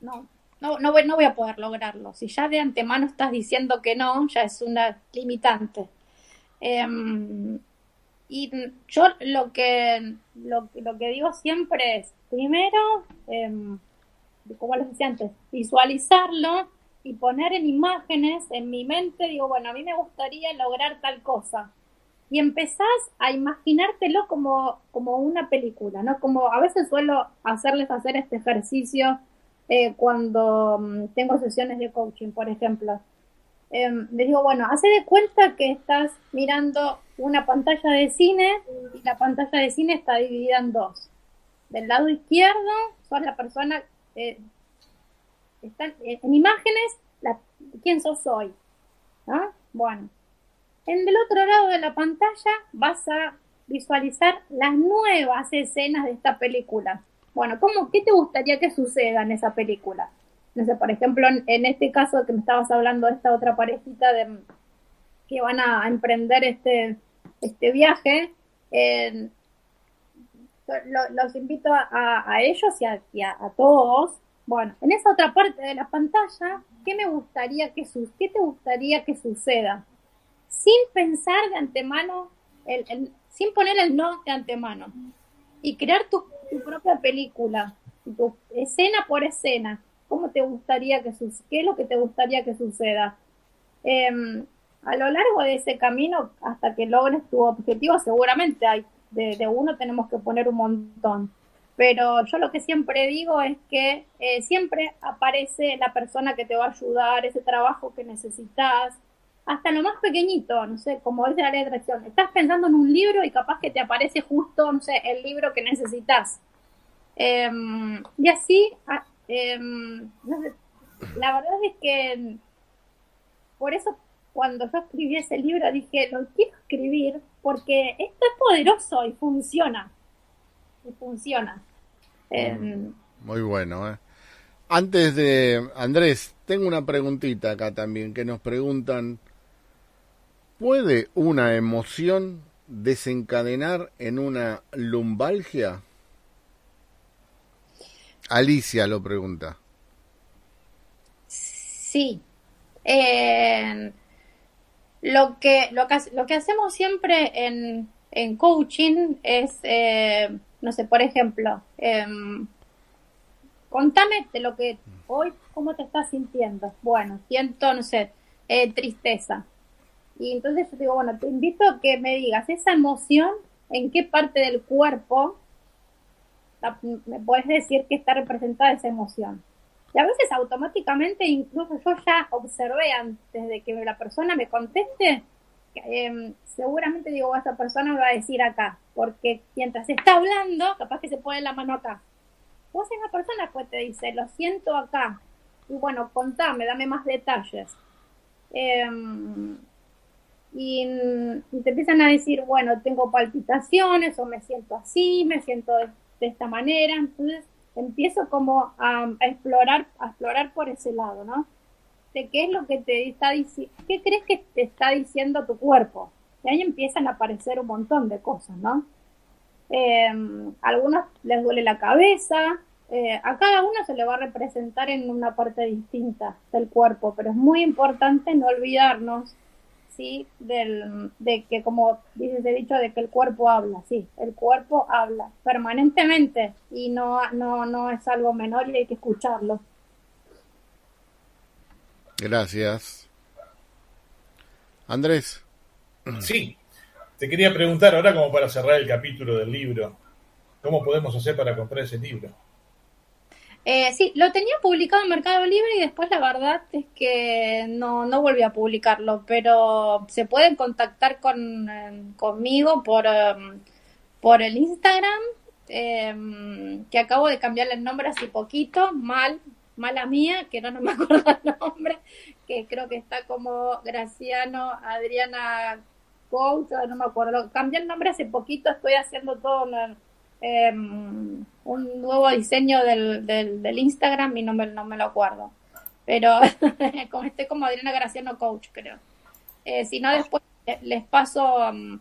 no, no, no, voy, no voy a poder lograrlo. Si ya de antemano estás diciendo que no, ya es una limitante. Em, y yo lo que, lo, lo que digo siempre es, primero, eh, como les decía antes, visualizarlo y poner en imágenes en mi mente, digo, bueno, a mí me gustaría lograr tal cosa. Y empezás a imaginártelo como, como una película, ¿no? Como a veces suelo hacerles hacer este ejercicio eh, cuando mm, tengo sesiones de coaching, por ejemplo. Eh, les digo, bueno, hace de cuenta que estás mirando una pantalla de cine y la pantalla de cine está dividida en dos. Del lado izquierdo son la persona, eh, están en imágenes, la, quién sos hoy. ¿no? Bueno, en el otro lado de la pantalla vas a visualizar las nuevas escenas de esta película. Bueno, ¿cómo, ¿qué te gustaría que suceda en esa película? No sé, por ejemplo, en, este caso que me estabas hablando de esta otra parejita de que van a emprender este, este viaje, los invito a, ellos y, a, todos. Bueno, en esa otra parte de la pantalla, ¿qué me gustaría que su qué te gustaría que suceda? Sin pensar de antemano, el, sin poner el no de antemano. Y crear tu, tu propia película, tu escena por escena. ¿Cómo te gustaría que? ¿Qué es lo que te gustaría que suceda? Eh, a lo largo de ese camino, hasta que logres tu objetivo, seguramente hay, de, uno tenemos que poner un montón. Pero yo lo que siempre digo es que eh, siempre aparece la persona que te va a ayudar, ese trabajo que necesitas, hasta lo más pequeñito, no sé, como dice la ley de atracción. Estás pensando en un libro y capaz que te aparece justo, no sé, el libro que necesitas. Em, y así, ah, em, la verdad es que por eso cuando yo escribí ese libro dije, lo quiero escribir porque esto es poderoso y funciona. Y funciona. Mm, em, muy bueno, ¿eh? Antes de Andrés, tengo una preguntita acá también que nos preguntan, ¿puede una emoción desencadenar en una lumbalgia? Alicia lo pregunta. Sí. Eh, lo que, lo que, hacemos siempre en, en coaching es, eh, no sé, por ejemplo, eh, contame de lo que hoy, cómo te estás sintiendo. Bueno, siento, no sé, eh, tristeza. Y entonces yo digo, bueno, te invito a que me digas esa emoción, en qué parte del cuerpo me puedes decir que está representada esa emoción. Y a veces automáticamente, incluso yo ya observé antes de que la persona me conteste, em, seguramente digo, esa persona me va a decir acá, porque mientras está hablando, capaz que se pone la mano acá. Vos esa persona pues te dice, lo siento acá. Y bueno, contame, dame más detalles. Em, y, te empiezan a decir, bueno, tengo palpitaciones o me siento así, me siento de, de esta manera. Entonces, empiezo como a, explorar, a explorar por ese lado, ¿no? De qué es lo que te está diciendo, qué crees que te está diciendo tu cuerpo. Y ahí empiezan a aparecer un montón de cosas, ¿no? Eh, a algunos les duele la cabeza, eh, a cada uno se le va a representar en una parte distinta del cuerpo, pero es muy importante no olvidarnos ¿sí? Del, de que, como dices, he dicho, de que el cuerpo habla, sí, el cuerpo habla permanentemente y no, no, no es algo menor y hay que escucharlo. Gracias. Andrés. Sí, te quería preguntar ahora como para cerrar el capítulo del libro, ¿cómo podemos hacer para comprar ese libro? Eh, sí, lo tenía publicado en Mercado Libre y después la verdad es que no, no volví a publicarlo, pero se pueden contactar con, eh, conmigo por, em, por el Instagram, em, que acabo de cambiarle el nombre hace poquito, mal, mala mía, que no, no me acuerdo el nombre, que creo que está como Graciano, Adriana Coach, no me acuerdo, cambié el nombre hace poquito, estoy haciendo todo... Em, un nuevo diseño del, del, Instagram y no me, no me lo acuerdo. Pero como estoy como Adriana Graciano Coach, creo. Eh, si no, después les paso, um,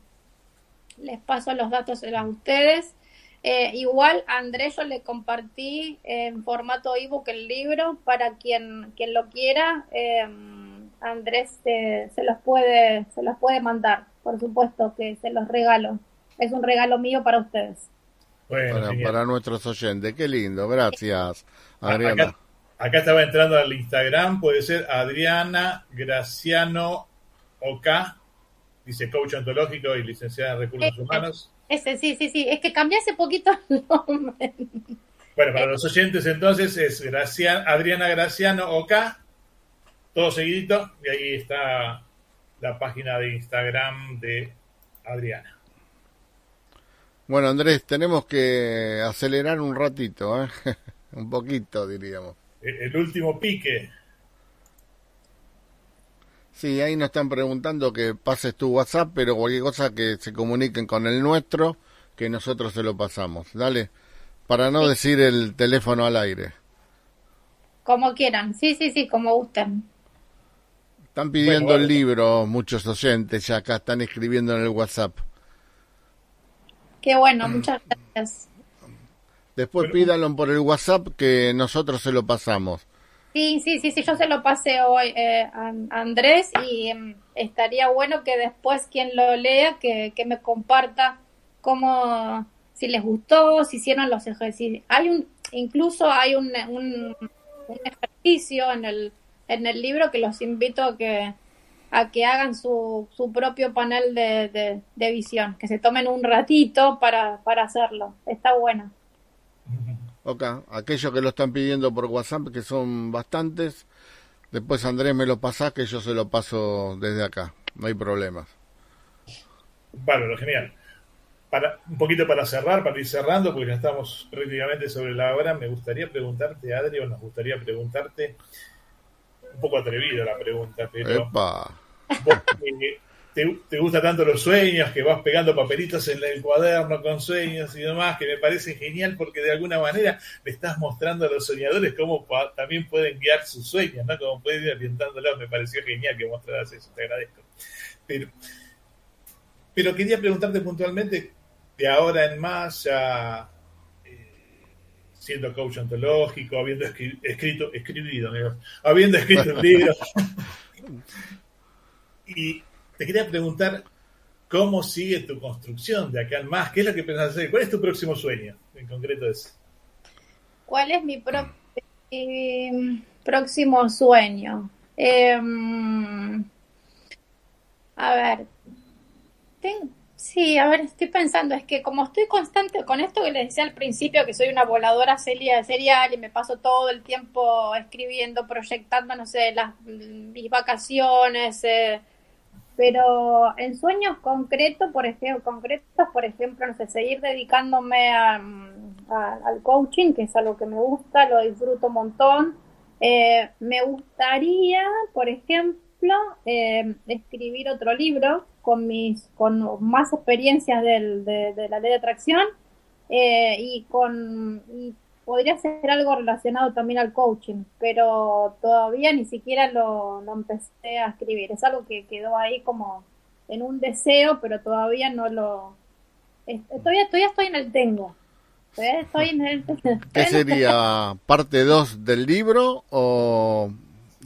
les paso los datos a ustedes. Eh, igual a Andrés yo le compartí en formato ebook el libro para quien, quien lo quiera. Eh, Andrés se los puede se los puede mandar, por supuesto que se los regalo. Es un regalo mío para ustedes para, nuestros oyentes. Qué lindo, gracias, Adriana. Acá, estaba entrando al Instagram, puede ser Adriana Graciano OK, dice coach ontológico y licenciada en recursos humanos. Ese, sí, sí, sí, es que cambié hace poquito el nombre. Bueno, para los oyentes entonces es Adriana Graciano OK, todo seguidito, y ahí está la página de Instagram de Adriana. Bueno, Andrés, tenemos que acelerar un ratito, ¿eh? un poquito, diríamos. El último pique. Sí, ahí nos están preguntando que pases tu WhatsApp, pero cualquier cosa que se comuniquen con el nuestro, que nosotros se lo pasamos. Dale, para no decir el teléfono al aire. Como quieran, sí, sí, sí, como gusten. Están pidiendo el libro muchos oyentes, ya acá están escribiendo en el WhatsApp. Qué bueno, mm. muchas gracias. Después pídanlo por el WhatsApp que nosotros se lo pasamos. Sí, sí, sí, sí, yo se lo pasé hoy eh, a Andrés y em, estaría bueno que después quien lo lea, que, me comparta cómo, si les gustó, si hicieron los ejercicios. Hay un, incluso hay un, un, un ejercicio en el, en el libro que los invito a que, a que hagan su, su propio panel de, de, visión, que se tomen un ratito para, para hacerlo. Está bueno. Ok, aquellos que lo están pidiendo por WhatsApp, que son bastantes, después Andrés me lo pasa, que yo se lo paso desde acá, no hay problemas. lo genial. Para, un poquito para cerrar, para ir cerrando, porque ya estamos prácticamente sobre la hora, me gustaría preguntarte, Adri, o nos gustaría preguntarte, un poco atrevido la pregunta, pero te, te gustan tanto los sueños, que vas pegando papelitos en el cuaderno con sueños y demás, que me parece genial porque de alguna manera le estás mostrando a los soñadores cómo también pueden guiar sus sueños, ¿no? Cómo pueden ir orientándolos. Me pareció genial que mostraras eso, te agradezco. Pero, pero quería preguntarte puntualmente, de ahora en más, ya eh, siendo coach ontológico, habiendo escrito, escribido, habiendo escrito un libro, Y te quería preguntar cómo sigue tu construcción de acá en más. ¿Qué es lo que pensás hacer? ¿Cuál es tu próximo sueño en concreto eso? ¿Cuál es mi eh, próximo sueño? Em, a ver, sí, a ver, estoy pensando, es que como estoy constante con esto que les decía al principio, que soy una voladora serial y me paso todo el tiempo escribiendo, proyectando, no sé, las, mis vacaciones, eh, pero en sueños concretos, por ejemplo, concretos, por ejemplo, no sé, seguir dedicándome al coaching, que es algo que me gusta, lo disfruto un montón. Eh, me gustaría, por ejemplo, eh, escribir otro libro con mis, con más experiencias del, de, la ley de atracción eh, y con podría ser algo relacionado también al coaching, pero todavía ni siquiera lo, empecé a escribir. Es algo que quedó ahí como en un deseo, pero todavía no lo... Todavía, todavía estoy en el tengo. Estoy en el... ¿Qué sería parte 2 del libro o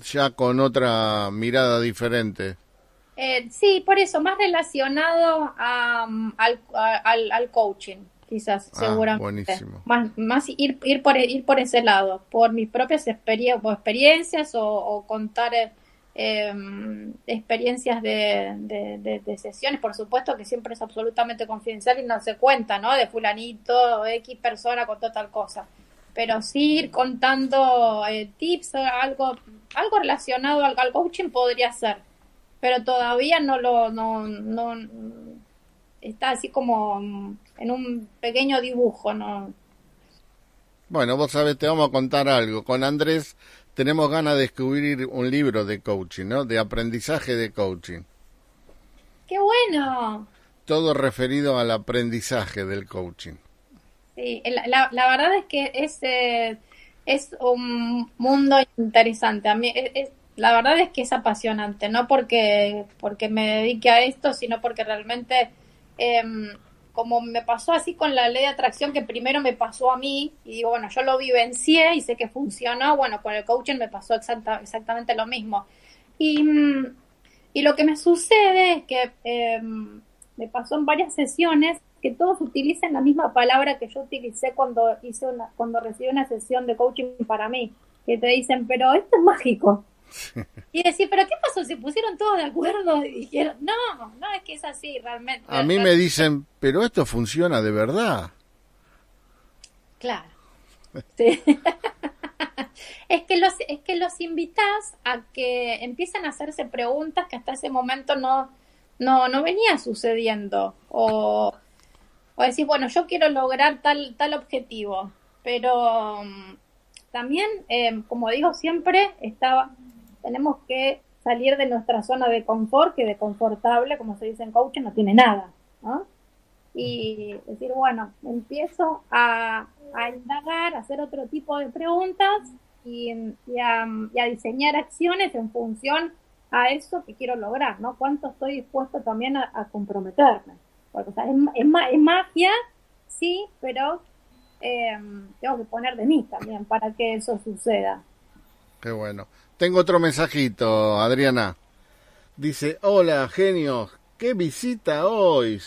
ya con otra mirada diferente? Eh, sí, por eso, más relacionado al, al coaching quizás, ah, seguramente. Más, más ir, ir, por, ir por ese lado, por mis propias experiencias o, contar em, experiencias de, de, sesiones, por supuesto que siempre es absolutamente confidencial y no se cuenta, ¿no? De fulanito, X persona con tal cosa. Pero sí ir contando eh, tips, algo, algo relacionado al, al, coaching podría ser. Pero todavía no lo, no, no, está así como en un pequeño dibujo, ¿no? Bueno, vos sabés, te vamos a contar algo. Con Andrés tenemos ganas de escribir un libro de coaching, ¿no? De aprendizaje de coaching. ¡Qué bueno! Todo referido al aprendizaje del coaching. Sí, la, la verdad es que es, eh, es un mundo interesante. A mí es, la verdad es que es apasionante, no porque, porque me dedique a esto, sino porque realmente em, como me pasó así con la ley de atracción que primero me pasó a mí y digo, bueno, yo lo vivencié y sé que funcionó, bueno, con el coaching me pasó exactamente lo mismo. Y, mm, y, lo que me sucede es que em, me pasó en varias sesiones que todos utilizan la misma palabra que yo utilicé cuando hice una, cuando recibí una sesión de coaching para mí, que te dicen, pero esto es mágico. Y decir, ¿pero qué pasó? ¿Se pusieron todos de acuerdo? Y dijeron, no, no, es que es así realmente. A mí me dicen, pero esto funciona de verdad. Claro. es, que los, es que los invitas a que empiecen a hacerse preguntas que hasta ese momento no, no, no venía sucediendo. O, o decir, bueno, yo quiero lograr tal, tal objetivo. Pero mm, también, eh, como digo siempre, estaba tenemos que salir de nuestra zona de confort, que de confortable, como se dice en coaching, no tiene nada, ¿no? Y decir, bueno, empiezo a, indagar, a hacer otro tipo de preguntas y, a, diseñar acciones en función a eso que quiero lograr, ¿no? ¿Cuánto estoy dispuesto también a, comprometerme? Porque, es, magia, sí, pero eh, tengo que poner de mí también para que eso suceda. Qué bueno. Tengo otro mensajito, Adriana. Dice, hola, genios, qué visita hoy.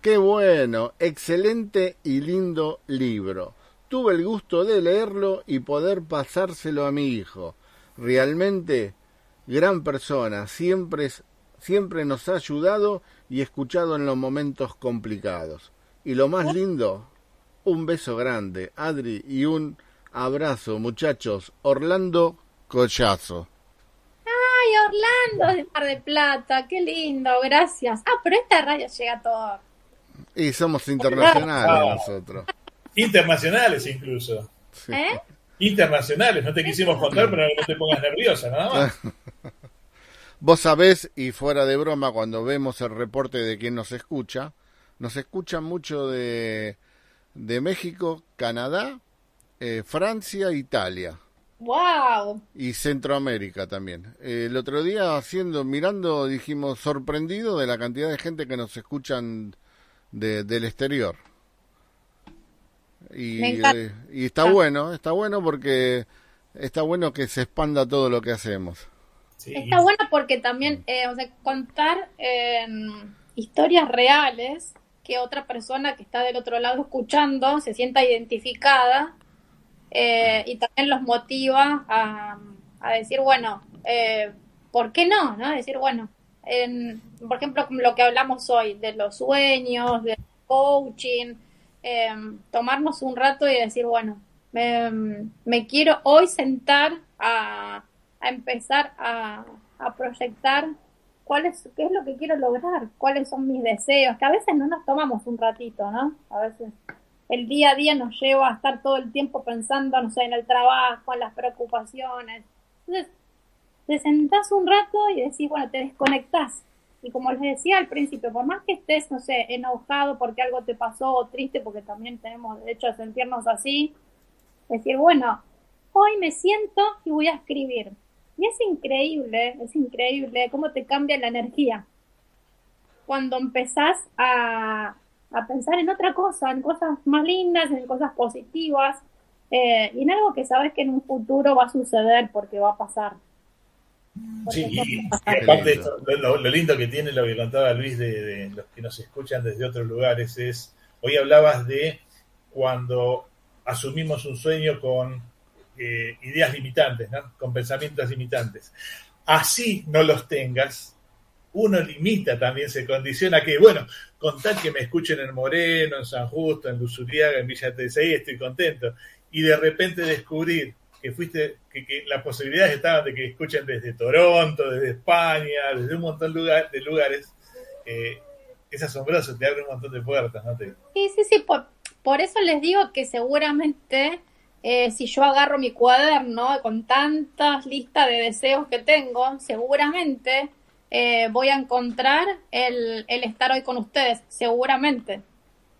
Qué bueno, excelente y lindo libro. Tuve el gusto de leerlo y poder pasárselo a mi hijo. Realmente, gran persona, siempre, siempre nos ha ayudado y escuchado en los momentos complicados. Y lo más lindo, un beso grande, Adri, y un abrazo, muchachos. Orlando Collazo. Ay, Orlando de Mar de Plata, qué lindo, gracias. Ah, pero esta radio llega a todo. Y somos internacionales nosotros. Internacionales incluso. ¿Eh? Internacionales, no te quisimos contar, pero no te pongas nerviosa, nada más. Vos sabés, y fuera de broma, cuando vemos el reporte de quien nos escucha, nos escuchan mucho de, de México, Canadá, eh, Francia, Italia. Wow. Y Centroamérica también. el otro día haciendo, mirando, dijimos sorprendido de la cantidad de gente que nos escuchan del exterior. Y, eh, y está bueno, está bueno porque está bueno que se expanda todo lo que hacemos. Está bueno porque también, eh, o sea, contar historias reales que otra persona que está del otro lado escuchando se sienta identificada eh, y también los motiva a, decir, bueno, eh, ¿por qué no? ¿no? Decir, bueno, en, por ejemplo, lo que hablamos hoy, de los sueños, del coaching, eh, tomarnos un rato y decir, bueno, me, quiero hoy sentar a, a empezar a, a proyectar cuál es, qué es lo que quiero lograr, cuáles son mis deseos, que a veces no nos tomamos un ratito, ¿no? A veces el día a día nos lleva a estar todo el tiempo pensando, no sé, en el trabajo, en las preocupaciones. Entonces, te sentás un rato y decís, bueno, te desconectás. Y como les decía al principio, por más que estés, no sé, enojado porque algo te pasó o triste, porque también tenemos derecho a sentirnos así, decir, bueno, hoy me siento y voy a escribir. Y es increíble, es increíble cómo te cambia la energía. Cuando empezás a, a pensar en otra cosa, en cosas más lindas, en cosas positivas, eh, y en algo que sabes que en un futuro va a suceder porque va a pasar. sí, y, aparte lo, lindo que tiene lo que contaba Luis de, los que nos escuchan desde otros lugares es, hoy hablabas de cuando asumimos un sueño con eh, ideas limitantes, ¿no? con pensamientos limitantes. así no los tengas, uno limita también, se condiciona que, bueno, con tal que me escuchen en Moreno, en San Justo, en Luzuriaga, en Villa Tesey, estoy contento. Y de repente descubrir que fuiste, que, las posibilidades estaban de que escuchen desde Toronto, desde España, desde un montón de lugares, eh, es asombroso, te abre un montón de puertas, ¿no? Te... Sí, sí, sí, por, por eso les digo que seguramente eh, si yo agarro mi cuaderno con tantas listas de deseos que tengo, seguramente eh, voy a encontrar el, el, estar hoy con ustedes, seguramente,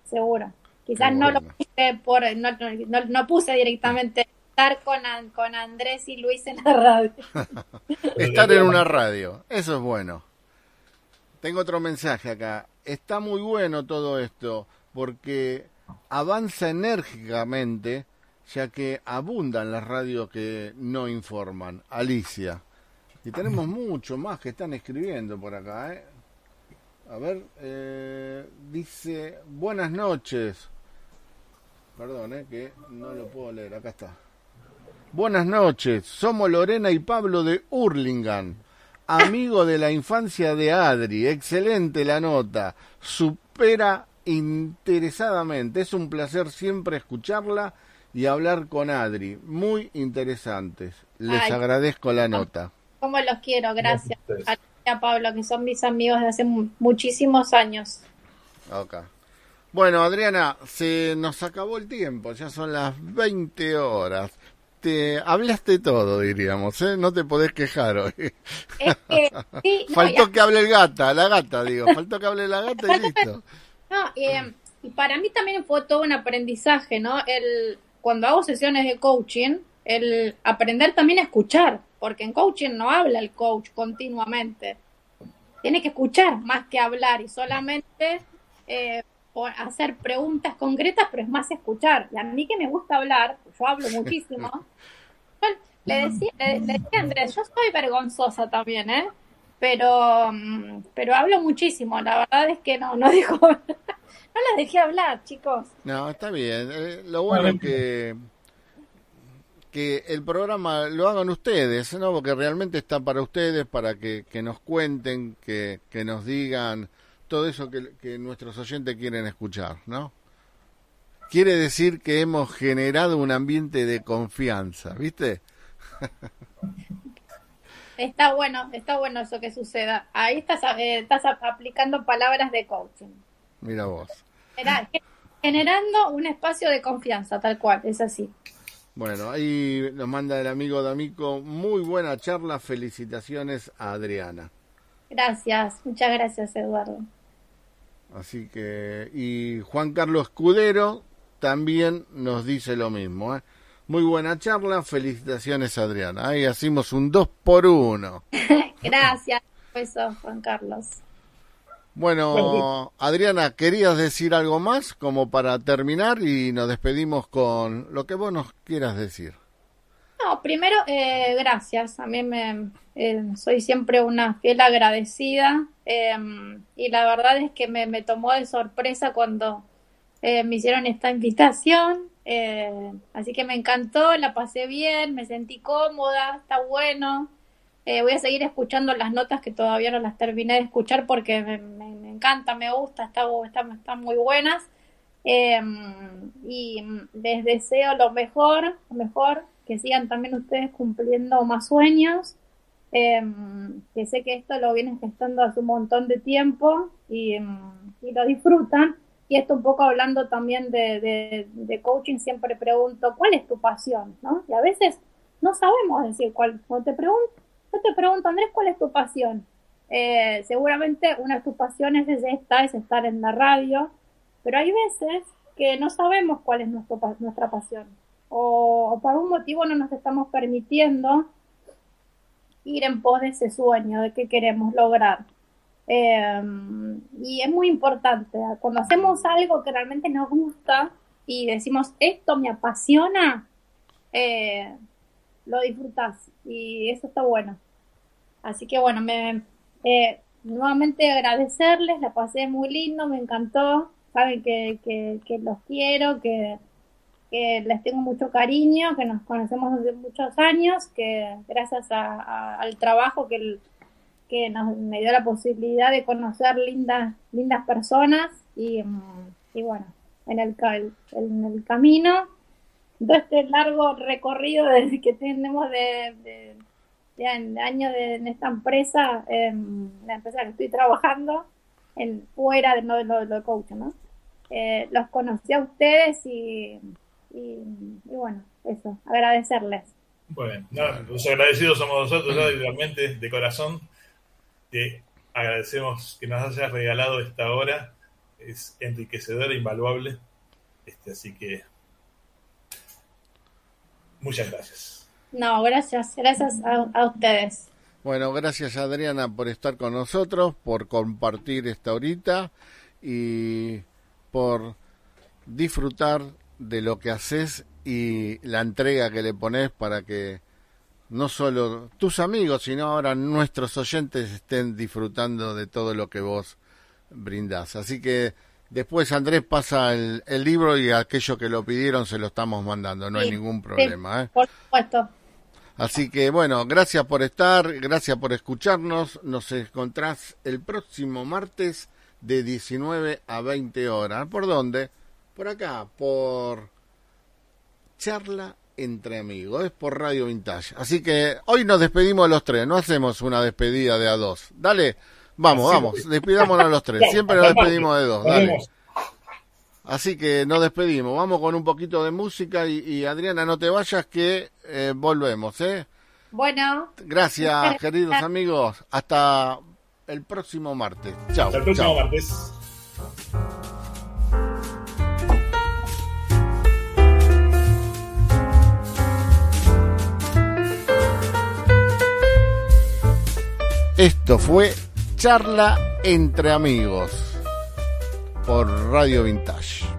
seguro. Quizás no lo puse por, no, no, no, puse directamente estar con, con Andrés y Luis en la radio. estar en una radio, eso es bueno. Tengo otro mensaje acá. Está muy bueno todo esto porque avanza enérgicamente ya que abundan las radios que no informan. Alicia. Y tenemos mucho más que están escribiendo por acá. ¿eh? A ver, eh, dice, buenas noches. Perdón, eh, que no lo puedo leer, acá está. Buenas noches, somos Lorena y Pablo de Hurlingham, amigo de la infancia de Adri. Excelente la nota, supera interesadamente. Es un placer siempre escucharla y hablar con Adri. Muy interesantes. Les agradezco la nota. Como los quiero, gracias. A Pablo, que son mis amigos de hace muchísimos años. Ok. Bueno, Adriana, se nos acabó el tiempo, ya son las 20 horas. Te hablaste todo, diríamos, ¿eh? No te podés quejar hoy. faltó que hable el gata, la gata, digo, faltó que hable la gata y listo. No, eh, y para mí también fue todo un aprendizaje, ¿no? El, cuando hago sesiones de coaching, el aprender también a escuchar, porque en coaching no habla el coach continuamente. Tiene que escuchar más que hablar y solamente eh, hacer preguntas concretas, pero es más escuchar. Y a mí que me gusta hablar, yo hablo muchísimo. le, decía, le, decía a Andrés, yo soy vergonzosa también, ¿eh? Pero, mm, pero hablo muchísimo. La verdad es que no, no dijo, no las dejé hablar, chicos. No, está bien. Eh, lo bueno es que que el programa lo hagan ustedes, ¿no? Porque realmente está para ustedes, para que, nos cuenten, que, que, nos digan todo eso que, que, nuestros oyentes quieren escuchar, ¿no? Quiere decir que hemos generado un ambiente de confianza, ¿viste? Está bueno, está bueno eso que suceda. Ahí estás, eh, estás aplicando palabras de coaching. Mira vos. Generando un espacio de confianza, tal cual, es así. Bueno, ahí nos manda el amigo D'Amico, muy buena charla, felicitaciones a Adriana. Gracias, muchas gracias Eduardo. Así que, y Juan Carlos Escudero también nos dice lo mismo. ¿eh? Muy buena charla, felicitaciones Adriana. Ahí hacemos un dos por uno. gracias, eso Juan Carlos. Bueno, Adriana, ¿querías decir algo más como para terminar y nos despedimos con lo que vos nos quieras decir? No, primero, eh, gracias. A mí me eh, soy siempre una fiel agradecida em, y la verdad es que me, me tomó de sorpresa cuando eh, me hicieron esta invitación. así que me encantó, la pasé bien, me sentí cómoda, está bueno. Eh, voy a seguir escuchando las notas que todavía no las terminé de escuchar porque me, encanta, me gusta, está, están muy buenas. Em, y les deseo lo mejor, lo mejor, que sigan también ustedes cumpliendo más sueños, em, que sé que esto lo vienen gestando hace un montón de tiempo y, em, lo disfrutan. Y esto un poco hablando también de, de, de, coaching, siempre pregunto, ¿cuál es tu pasión? ¿no? Y a veces no sabemos decir cuál. Cuando te pregunto, te pregunto, Andrés, ¿cuál es tu pasión? Eh, seguramente una de tus pasiones es esta, es estar en la radio, pero hay veces que no sabemos cuál es nuestro, nuestra pasión o, por algún motivo no nos estamos permitiendo ir en pos de ese sueño, de qué queremos lograr. Em, y es muy importante, cuando hacemos algo que realmente nos gusta y decimos, esto me apasiona, eh, lo disfrutas y eso está bueno. Así que bueno, me, eh, nuevamente agradecerles, la pasé muy lindo, me encantó, saben que, que, los quiero, que, que les tengo mucho cariño, que nos conocemos desde muchos años, que gracias al trabajo que, que nos, me dio la posibilidad de conocer lindas, lindas personas y, y bueno, en el, en el camino de este largo recorrido desde que tenemos de, ya en años de, en esta empresa, en la empresa que estoy trabajando, en, fuera de, no, de lo coach, ¿no? Eh, los conocí a ustedes y, y, bueno, eso, agradecerles. Bueno, los agradecidos somos nosotros, realmente de corazón. Te agradecemos que nos hayas regalado esta hora, es enriquecedora, invaluable. Este, así que muchas gracias. No, gracias, gracias a, a ustedes. Bueno, gracias Adriana por estar con nosotros, por compartir esta horita y por disfrutar de lo que haces y la entrega que le pones para que no solo tus amigos, sino ahora nuestros oyentes estén disfrutando de todo lo que vos brindás. Así que después Andrés pasa el, libro y aquello que lo pidieron se lo estamos mandando, no hay ningún problema. ¿eh? Por supuesto. Así que bueno, gracias por estar, gracias por escucharnos. Nos encontrás el próximo martes de 19 a 20 horas. ¿Por dónde? Por acá, por charla entre amigos, es por Radio Vintage. Así que hoy nos despedimos los tres, no hacemos una despedida de a dos. Dale, vamos, vamos, despidámonos los tres. Siempre nos despedimos de dos. Dale. Así que nos despedimos. Vamos con un poquito de música y, Adriana, no te vayas que eh, volvemos, ¿eh? Bueno. Gracias, queridos amigos. Hasta el próximo martes. Chao. Hasta el próximo martes. Esto fue Charla entre amigos por Radio Vintage.